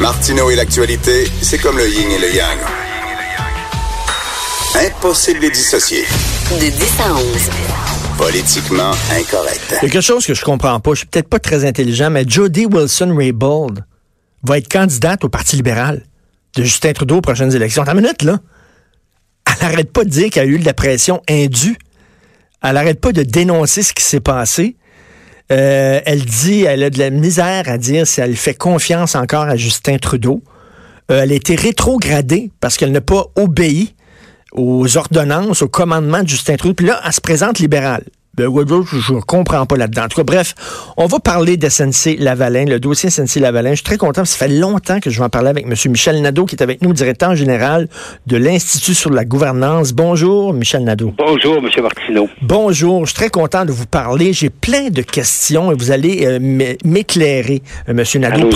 Martineau et l'actualité, c'est comme le yin et le yang. Impossible de les dissocier. De 10 à 11. Politiquement incorrect. Il y a quelque chose que je comprends pas. Je suis peut-être pas très intelligent, mais Jody Wilson-Raybould va être candidate au Parti libéral de Justin Trudeau aux prochaines élections. T'as une minute, là. Elle n'arrête pas de dire qu'il y a eu de la pression indue. Elle n'arrête pas de dénoncer ce qui s'est passé. Euh, elle dit, elle a de la misère à dire si elle fait confiance encore à Justin Trudeau. Euh, elle a été rétrogradée parce qu'elle n'a pas obéi aux ordonnances, au commandement de Justin Trudeau. Puis là, elle se présente libérale. Ben, je ne comprends pas là-dedans. En tout cas, bref, on va parler de SNC Lavalin, le dossier SNC Lavalin. Je suis très content. Ça fait longtemps que je vais en parler avec M. Michel Nadeau, qui est avec nous, directeur général de l'Institut sur la gouvernance. Bonjour, Michel Nadeau. Bonjour, M. Martineau. Bonjour. Je suis très content de vous parler. J'ai plein de questions et vous allez euh, m'éclairer, euh, M. Nadeau.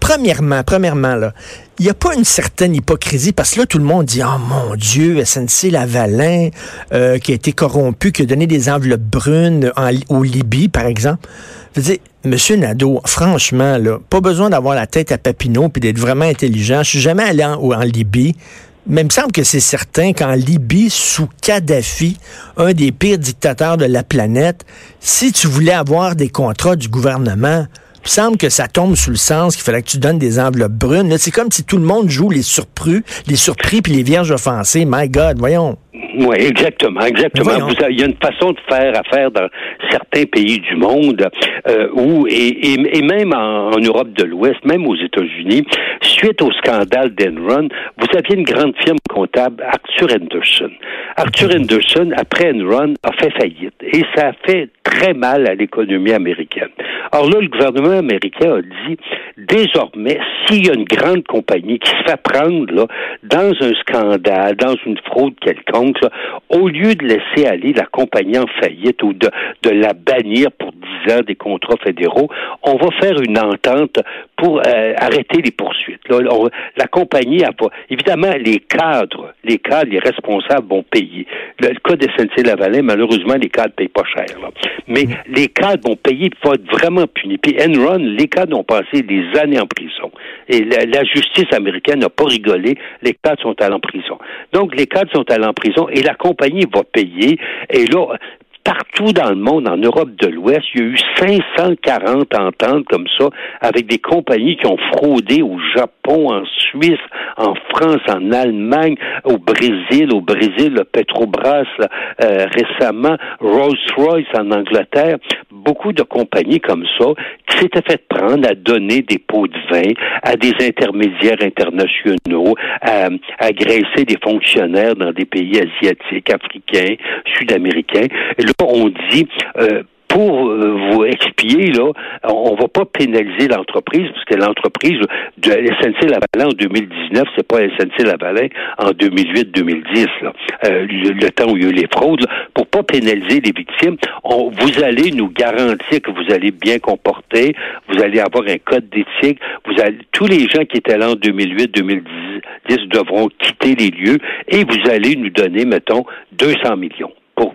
Premièrement, premièrement, là, il n'y a pas une certaine hypocrisie parce que là, tout le monde dit Oh mon Dieu, SNC Lavalin, euh, qui a été corrompu, qui a donné des enveloppes brunes en, au Libye, par exemple. Je veux dire, Monsieur Nadeau, franchement, là, pas besoin d'avoir la tête à Papineau puis d'être vraiment intelligent. Je suis jamais allé en, en Libye. Mais il me semble que c'est certain qu'en Libye, sous Kadhafi, un des pires dictateurs de la planète, si tu voulais avoir des contrats du gouvernement, il semble que ça tombe sous le sens qu'il fallait que tu donnes des enveloppes brunes. C'est comme si tout le monde joue les surpris, les surpris puis les vierges offensées. My God, voyons. Oui, exactement, exactement. il y a une façon de faire affaire dans certains pays du monde euh, où et, et, même en, Europe de l'Ouest, même aux États-Unis, suite au scandale d'Enron, vous aviez une grande firme comptable, Arthur Anderson. Arthur Anderson, après Enron, a fait faillite et ça a fait très mal à l'économie américaine. Alors là, le gouvernement américain a dit, désormais, s'il y a une grande compagnie qui se fait prendre là, dans un scandale, dans une fraude quelconque, au lieu de laisser aller la compagnie en faillite ou de, de la bannir pour 10 ans des contrats fédéraux, on va faire une entente pour euh, arrêter les poursuites. la compagnie a pas... Évidemment, les cadres, les cadres, les responsables vont payer. Le, cas de SNC-Lavalin, malheureusement, les cadres ne payent pas cher. Mais mm. les cadres vont payer, il faut être vraiment punis. Puis Enron, les cadres ont passé des années en prison. Et la, justice américaine n'a pas rigolé. Les cadres sont allés en prison. Donc, les cadres sont allés en prison et la compagnie va payer. Et là, partout dans le monde, en Europe de l'Ouest, il y a eu 540 ententes comme ça avec des compagnies qui ont fraudé au Japon, en Suisse, en France, en Allemagne, au Brésil, au Brésil, le Petrobras euh, récemment, Rolls-Royce en Angleterre, beaucoup de compagnies comme ça qui s'étaient fait prendre à donner des pots de vin à des intermédiaires internationaux, à, à graisser des fonctionnaires dans des pays asiatiques, africains, sud-américains. Et là, on dit euh, pour euh, vous expier, là, on va pas pénaliser l'entreprise, parce que l'entreprise de SNC Lavalin en 2019, c'est pas SNC Lavalin en 2008-2010, euh, le, temps où il y a eu les fraudes, pour pas pénaliser les victimes, on, vous allez nous garantir que vous allez bien comporter, vous allez avoir un code d'éthique, vous allez, tous les gens qui étaient là en 2008-2010 devront quitter les lieux et vous allez nous donner, mettons, 200 millions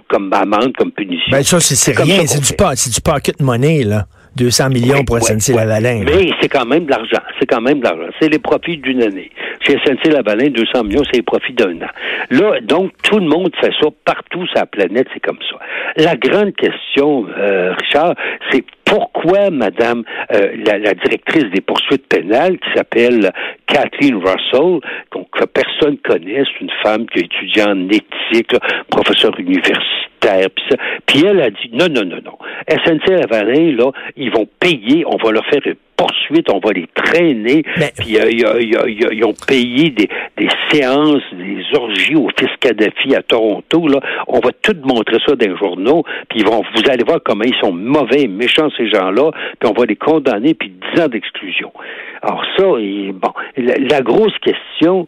comme amende, comme punition. Ben ça, c'est rien, c'est du, du pocket money, là. 200 millions pour SNC-Lavalin. Mais c'est quand même de l'argent. C'est quand même de l'argent. C'est les profits d'une année. Chez SNC-Lavalin, 200 millions, c'est les profits d'un an. Là, donc, tout le monde fait ça partout sur la planète, c'est comme ça. La grande question, euh, Richard, c'est pourquoi Madame euh, la, directrice des poursuites pénales, qui s'appelle Kathleen Russell, donc que personne connaît, c'est une femme qui a étudié en éthique, professeure universitaire, puis ça. Puis elle a dit non, non, non, non. SNC-Lavalin, là, ils vont payer, on va leur faire une poursuite, on va les traîner. Puis euh, ils ont payé des, des séances, des orgies au fils Kadhafi à Toronto. Là. On va tout montrer ça dans les journaux. Puis ils vont, vous allez voir comment ils sont mauvais, méchants ces gens-là. Puis on va les condamner puis 10 ans d'exclusion. Alors ça, bon, la grosse question,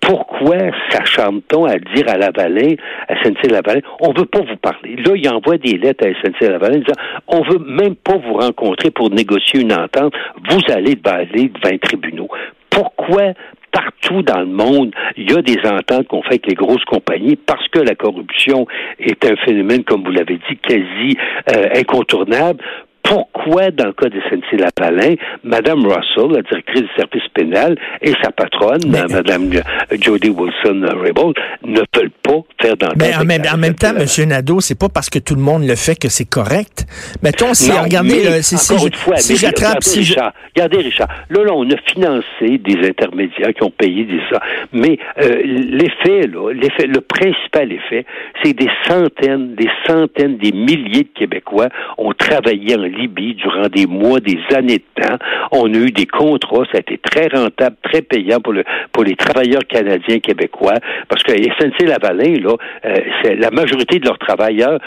pourquoi s'acharne-t-on à dire à Lavalin, à SNC-Lavalin, on veut pas vous parler? Là, il envoie des lettres à SNC-Lavalin disant, on veut même pas vous rencontrer pour négocier une entente. Vous allez aller devant les tribunaux. Pourquoi partout dans le monde, il y a des ententes qu'on fait avec les grosses compagnies parce que la corruption est un phénomène, comme vous l'avez dit, quasi euh, incontournable? Pourquoi, dans le cas de SNC-Lavalin, Mme Russell, la directrice du service pénal, et sa patronne, Mme Jody Wilson-Raybould, ne veulent pas faire d'entente. Mais en même, en même temps, M. Nadeau, c'est pas parce que tout le monde le fait que c'est correct. Mettons, si, regardez, si, si, si j'attrape... Si Richard, regardez, Richard, là, là, on a financé des intermédiaires qui ont payé des ça, mais euh, l'effet, là, l'effet, le principal effet, c'est des centaines, des centaines, des milliers de Québécois ont travaillé en Libye durant des mois, des années de temps. On a eu des contrats, ça a été très rentable, très payant pour le pour les travailleurs canadiens québécois, parce que SNC-Lavalin, là, euh, la majorité de leurs travailleurs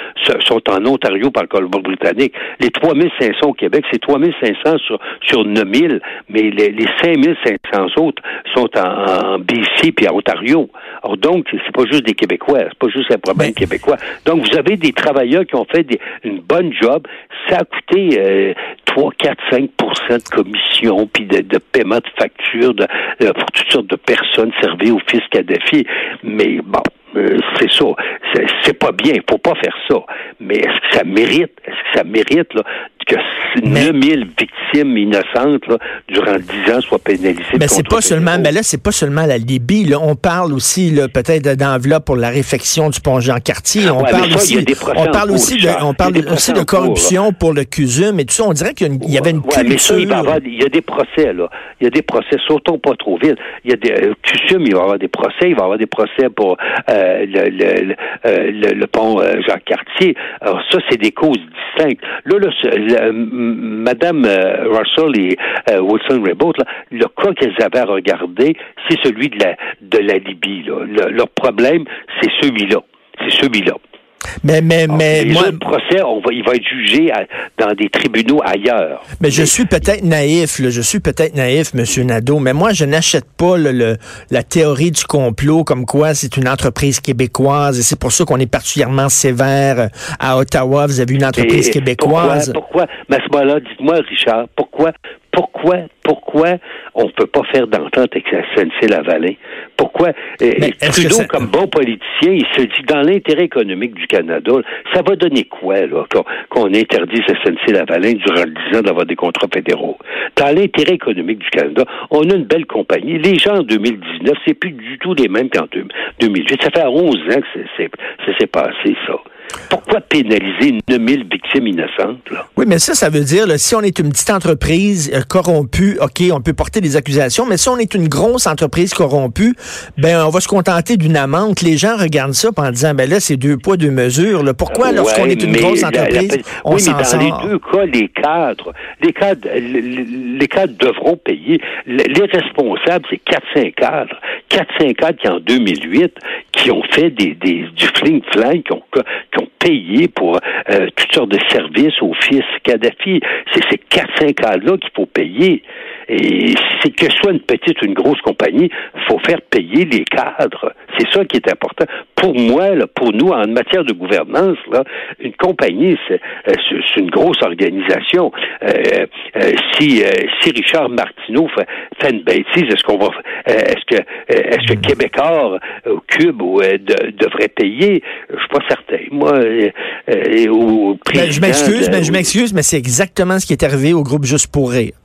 sont en Ontario par le Colombie-Britannique. Les 3500 au Québec, c'est 3500 sur sur 9000, mais les, les 5500 autres sont en, en BC puis en Ontario. Alors donc, c'est pas juste des Québécois, c'est pas juste un problème québécois. Donc, vous avez des travailleurs qui ont fait une bonne job. Ça a coûté euh, 3, 4, 5% de commission, puis de, de, paiement de factures de, pour toutes sortes de personnes servies au fisc Kadhafi. Mais bon, c'est ça. C'est pas bien. Il faut pas faire ça. Mais est-ce que ça mérite? Est-ce que ça mérite là, que 9000 victimes innocentes là, durant 10 ans soient pénalisées? Mais c'est pas seulement, mais là, c'est pas seulement la Libye. Là. On parle aussi peut-être d'enveloppe pour la réfection du pont Jean-Cartier. On, parle aussi, on parle aussi de, on parle aussi de corruption pour le CUSUM et tout ça. On dirait qu'il y, avait une culture. mais ça, il, va avoir, il y a des procès, là. Il y a des procès. Sautons pas trop vite. Il y a des, euh, CUSUM, il va y avoir des procès. Il va y avoir des procès pour euh, le, le, euh, le, le, pont euh, Jean-Cartier. Alors ça, c'est des causes distinctes. Là, là Madame Russell et Wilson-Raybould, le cas qu'elles avaient à regarder, c'est celui de la, de la Libye. Là. leur problème, c'est celui-là. C'est celui-là. Mais, mais, ah, mais moi, le procès, on va, il va être jugé dans des tribunaux ailleurs. Mais, je suis peut-être naïf, là, je suis peut-être naïf, Monsieur Nadeau, mais moi, je n'achète pas le, la théorie du complot comme quoi c'est une entreprise québécoise et c'est pour ça qu'on est particulièrement sévère à Ottawa. Vous avez une entreprise québécoise. Pourquoi, pourquoi, mais à ce moment-là, dites-moi, Richard, pourquoi pourquoi, pourquoi on ne peut pas faire d'entente avec la SNC-Lavalin? Pourquoi? Euh, Trudeau, comme bon politicien, il se dit dans l'intérêt économique du Canada, ça va donner quoi, là, qu'on interdise la SNC-Lavalin durant 10 ans d'avoir des contrats fédéraux? Dans l'intérêt économique du Canada, on a une belle compagnie. Les gens en 2019, c'est plus du tout les mêmes qu'en 2008. Ça fait 11 ans que ça s'est passé, ça. Pourquoi pénaliser 9000 victimes innocentes? Là? Oui, mais ça, ça veut dire, là, si on est une petite entreprise euh, corrompue, OK, on peut porter des accusations, mais si on est une grosse entreprise corrompue, ben on va se contenter d'une amende. Les gens regardent ça en disant, ben là, c'est deux poids, deux mesures. Là. Pourquoi, lorsqu'on est une grosse entreprise, on oui, mais dans les deux cas, les cadres, les cadres, les cadres devront payer. Les responsables, c'est 4-5 cadres. 4-5 cadres qui, en 2008, qui ont fait des, des du fling-flang, qui ont, qui ont payé pour euh, toutes sortes de services au fils Kadhafi. C'est ces 4-5 cadres-là qu'il faut payer. Et c'est que soit une petite ou une grosse compagnie, faut faire payer les cadres. C'est ça qui est important. Pour moi, là, pour nous, en matière de gouvernance, là, une compagnie, c'est euh, une grosse organisation. Euh, euh, si, si Richard Martineau fait, fait une bêtise, est-ce qu'on va, est-ce que, est-ce que Québécois au Cube devrait payer? Je suis pas certain. Moi, au ben, je m'excuse, mais je m'excuse, mais c'est exactement ce qui est arrivé au groupe Juste pour rire.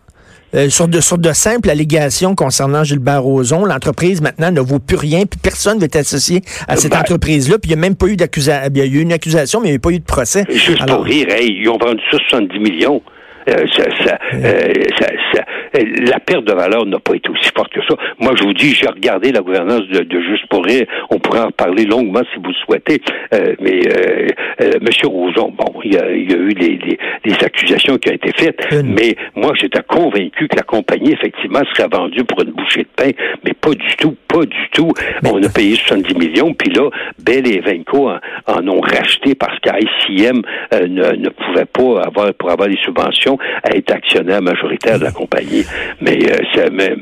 Euh, sur, de, sur de simples allégations concernant Gilbert Rozon. L'entreprise maintenant ne vaut plus rien, puis personne ne veut être associé à cette ben, entreprise-là. Puis il n'y a même pas eu d'accusation. Il y a eu une accusation, mais il n'y a pas eu de procès. Juste pour rire, ils ont vendu ça 70 millions. Euh, euh, ça, ça, la perte de valeur n'a pas été aussi forte que ça. Moi, je vous dis, j'ai regardé la gouvernance de, de Juste pour rire. On pourrait en parler longuement si vous le souhaitez. Euh, mais euh, Monsieur Roson, bon, il y a, il y a eu des, des, accusations qui ont été faites. Mais moi, j'étais convaincu que la compagnie, effectivement, serait vendue pour une bouchée de pain. Mais pas du tout, pas du tout. On a payé 70 millions, puis là, Bell et Venco en, ont racheté parce qu'ICM ne, ne pouvait pas avoir, pour avoir des subventions, à être actionnaire majoritaire de la compagnie. Mais, euh, mais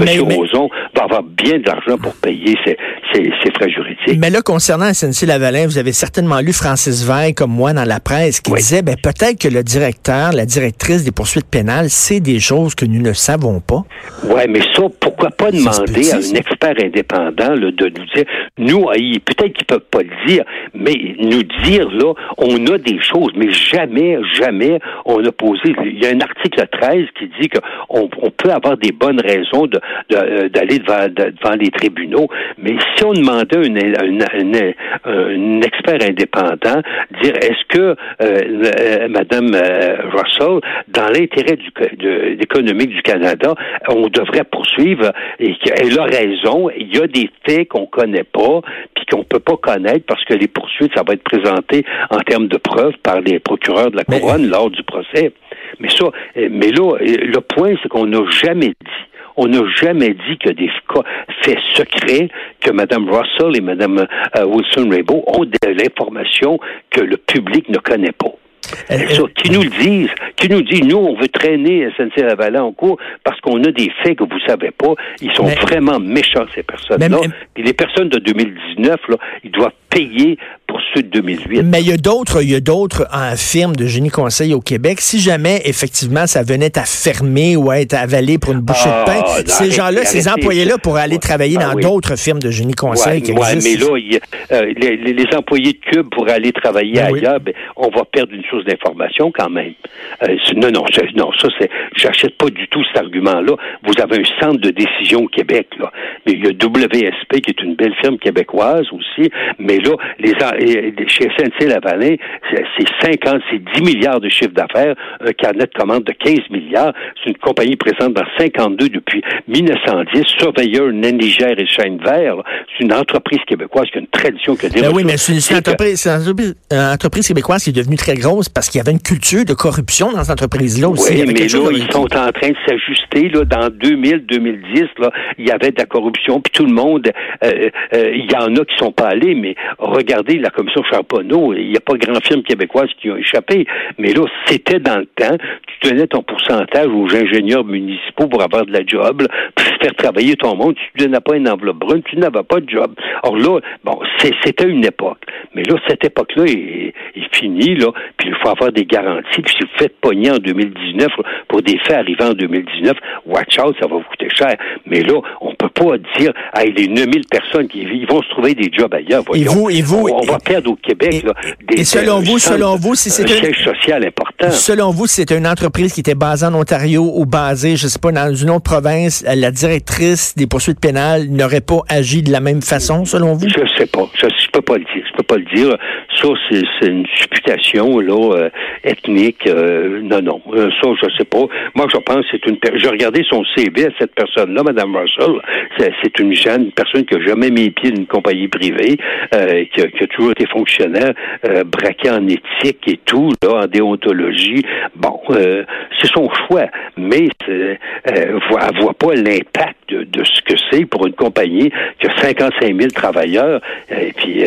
M. Roson va avoir bien de l'argent pour payer ses, frais juridiques. Mais là, concernant SNC-Lavalin, vous avez certainement lu Francis Veil, comme moi, dans la presse, qui disait, ben, peut-être que le directeur, la directrice des poursuites pénales, sait des choses que nous ne savons pas. Oui, mais ça, pourquoi pas demander à un expert indépendant de nous dire, nous, peut-être qu'ils peuvent pas le dire, mais nous dire, là, on a des choses, mais jamais, jamais on a posé. Il y a un article 13 qui dit qu'on on peut avoir des bonnes raisons euh, d'aller de, devant, les tribunaux, mais si on demandait un, un, expert indépendant, dire est-ce que euh, euh, Madame Russell, dans l'intérêt économique du Canada, on devrait poursuivre et qu'elle a raison. Il y a des faits qu'on connaît pas, qu'on peut pas connaître parce que les poursuites, ça va être présenté en termes de preuves par les procureurs de la couronne lors du procès. Mais ça, mais là, le point, c'est qu'on n'a jamais dit on n'a jamais dit que des faits secrets que Mme Russell et Mme euh, Wilson-Raybould ont de l'information que le public ne connaît pas. Qui nous le disent, qui nous disent, nous, on veut traîner SNC-Lavalin en cours parce qu'on a des faits que vous savez pas. Ils sont vraiment méchants, ces personnes-là. Et les personnes de 2019, là, ils doivent payer pour ceux de 2008. Mais il y a d'autres, il y a d'autres firmes de génie conseil au Québec. Si jamais, effectivement, ça venait à fermer ou à être avalé pour une bouchée de pain, ah, ces gens-là, ces employés-là pourraient aller travailler ah dans d'autres firmes de génie conseil qui existent. mais là, euh, les, employés de Cube pourraient aller travailler ben ailleurs. Ben, on va perdre une source d'information quand même. Euh, non, non, non, ça, c'est, j'achète pas du tout cet argument-là. Vous avez un centre de décision au Québec, là. Mais il y a WSP qui est une belle firme québécoise aussi. Mais là, les, chez SNC-Lavalin, c'est 50, c'est 10 milliards de chiffre d'affaires, un carnet de commande de 15 milliards. C'est une compagnie présente dans 52 depuis 1910. Surveilleur, Nain-Niger et Chaîne Vert. C'est une entreprise québécoise qui a une tradition que ben oui, mais c'est une, entreprise, une entreprise québécoise qui est devenue très grosse parce qu'il y avait une culture de corruption dans cette entreprise-là aussi. Oui, mais là, ils sont en train de s'ajuster. Là, dans 2000-2010, là, il y avait de la corruption, puis tout le monde, euh, euh, il y en a qui sont pas allés, mais regardez la commission Charbonneau, il n'y a pas grand firme québécoise qui ont échappé. Mais là, c'était dans le temps. Tu donnais ton pourcentage aux ingénieurs municipaux pour avoir de la job, puis faire travailler ton monde. Tu ne donnais pas une enveloppe brune, tu n'avais pas de job. Or là, bon, c'était une époque. Mais là, cette époque-là est, est finie, là, puis il faut avoir des garanties. Puis si vous faites pogner en 2019 pour des faits arrivant en 2019, watch out, ça va vous coûter cher. Mais là, on peut pas dire, ah, les 9000 personnes qui ils vont se trouver des jobs ailleurs. Et vous, et vous, on, va perdre au Québec là, des, et selon vous, selon vous, si c'est un siège social important. Selon vous, c'est une entreprise qui était basée en Ontario ou basée, je sais pas, dans une autre province, la directrice des poursuites pénales n'aurait pas agi de la même façon, selon vous? Je sais pas. Je, je peux pas le dire. Je peux pas le dire. Ça, c'est une supputation là euh, ethnique. Euh, non, non. Euh, ça, je sais pas. Moi, je pense que c'est une. J'ai regardé son CV à cette personne-là, Mme Russell. C'est une jeune personne qui a jamais mis pied dans une compagnie privée, qui a, qui, a, toujours été fonctionnaire, braqué en éthique et tout, là, en déontologie. Bon, c'est son choix, mais elle ne voit pas l'impact de, de, ce que c'est pour une compagnie qui a 55 000 travailleurs et puis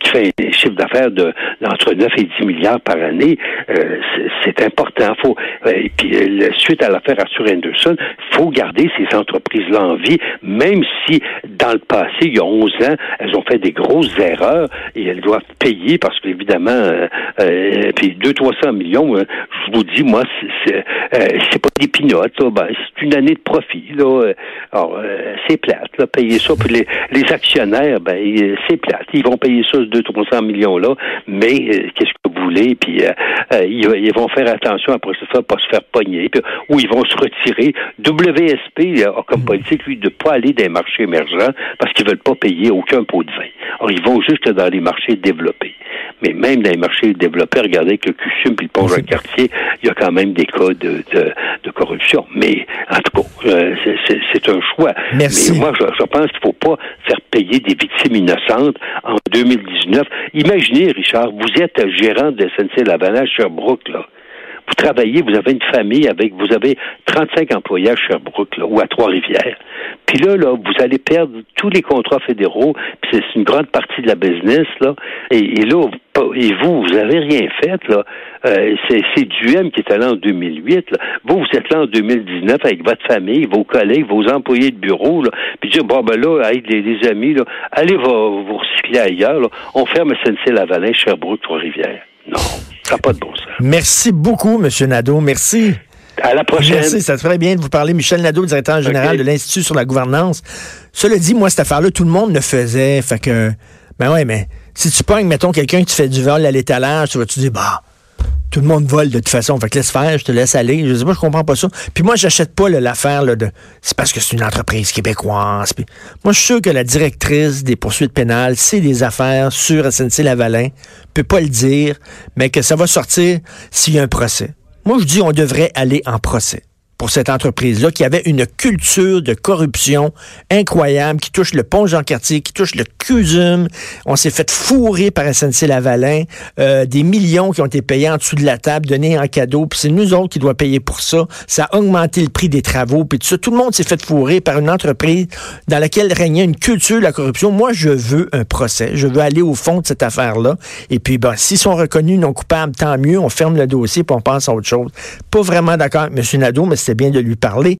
qui fait un chiffre d'affaires de entre 9 et 10 milliards par année, euh, c'est important. Faut, euh, et puis, euh, suite à l'affaire Arthur Anderson, faut garder ces entreprises-là en vie, même si dans le passé, il y a 11 ans, elles ont fait des grosses erreurs et elles doivent payer parce qu'évidemment, euh, puis 200-300 millions, je vous dis, moi, c'est c'est pas des pinottes, ben, c'est une année de profit. Là. C'est plate, là, payer ça. Puis les, les actionnaires, ben, c'est plate. Ils vont payer ça, ce 200-300 millions-là, mais qu'est-ce que vous voulez? Puis euh, euh, ils, vont faire attention après ça, pas se faire pogner, puis, ou ils vont se retirer. WSP a comme mm. politique, lui, de pas aller dans les marchés émergents parce qu'ils veulent pas payer aucun pot de vin. Alors, ils vont juste dans les marchés développés. Mais même dans les marchés développés, regardez avec le CUSUM puis le pont quartier il y a quand même des cas de, de, corruption. Mais en tout cas, euh, c'est un choix. Merci. Mais moi, je, je pense qu'il faut pas faire payer des victimes innocentes en 2019. Imaginez, Richard, vous êtes gérant de SNC Lavalin Sherbrooke, là. Vous travaillez, vous avez une famille avec, vous avez 35 employés à Sherbrooke ou à Trois-Rivières. Puis là, là, vous allez perdre tous les contrats fédéraux, puis c'est une grande partie de la business, là. Et, là, et vous, vous avez rien fait, là. Euh, c'est Duhem qui est allé en 2008. Là. Vous, vous êtes là en 2019 avec votre famille, vos collègues, vos employés de bureau, là, puis dire, bon, ben là, avec les, amis, là, allez vous, vous recycler ailleurs. Là. On ferme SNC-Lavalin, Sherbrooke, Trois-Rivières. Non, ça n'a pas de bon sens. Merci beaucoup, M. Nadeau. Merci. À la prochaine. Merci, ça te ferait bien de vous parler. Michel Nadeau, directeur général de l'Institut sur la gouvernance. Cela dit, moi, cette affaire-là, tout le monde le faisait. Fait que, ben ouais, mais si tu pognes, mettons, quelqu'un qui fait du vol à l'étalage, tu vas te dire, bah, tout le monde vole de toute façon. Fait que laisse faire, je te laisse aller. Je sais pas, je comprends pas ça. Puis moi, j'achète pas l'affaire de. C'est parce que c'est une entreprise québécoise. moi, je suis sûr que la directrice des poursuites pénales, c'est des affaires sur SNC-Lavalin, peut pas le dire, mais que ça va sortir s'il y a un procès. Moi, je dis on devrait aller en procès pour cette entreprise-là, qui avait une culture de corruption incroyable, qui touche le pont Jean-Cartier, qui touche le CUSUM. On s'est fait fourrer par SNC-Lavalin. Euh, des millions qui ont été payés en dessous de la table, donnés en cadeau. Puis c'est nous autres qui doit payer pour ça. Ça a augmenté le prix des travaux. Puis tout ça, tout le monde s'est fait fourrer par une entreprise dans laquelle régnait une culture de la corruption. Moi, je veux un procès. Je veux aller au fond de cette affaire-là. Et puis, ben, s'ils sont reconnus non coupables, tant mieux. On ferme le dossier puis on passe à autre chose. Pas vraiment d'accord avec M. Nadeau, mais c'est bien de lui parler.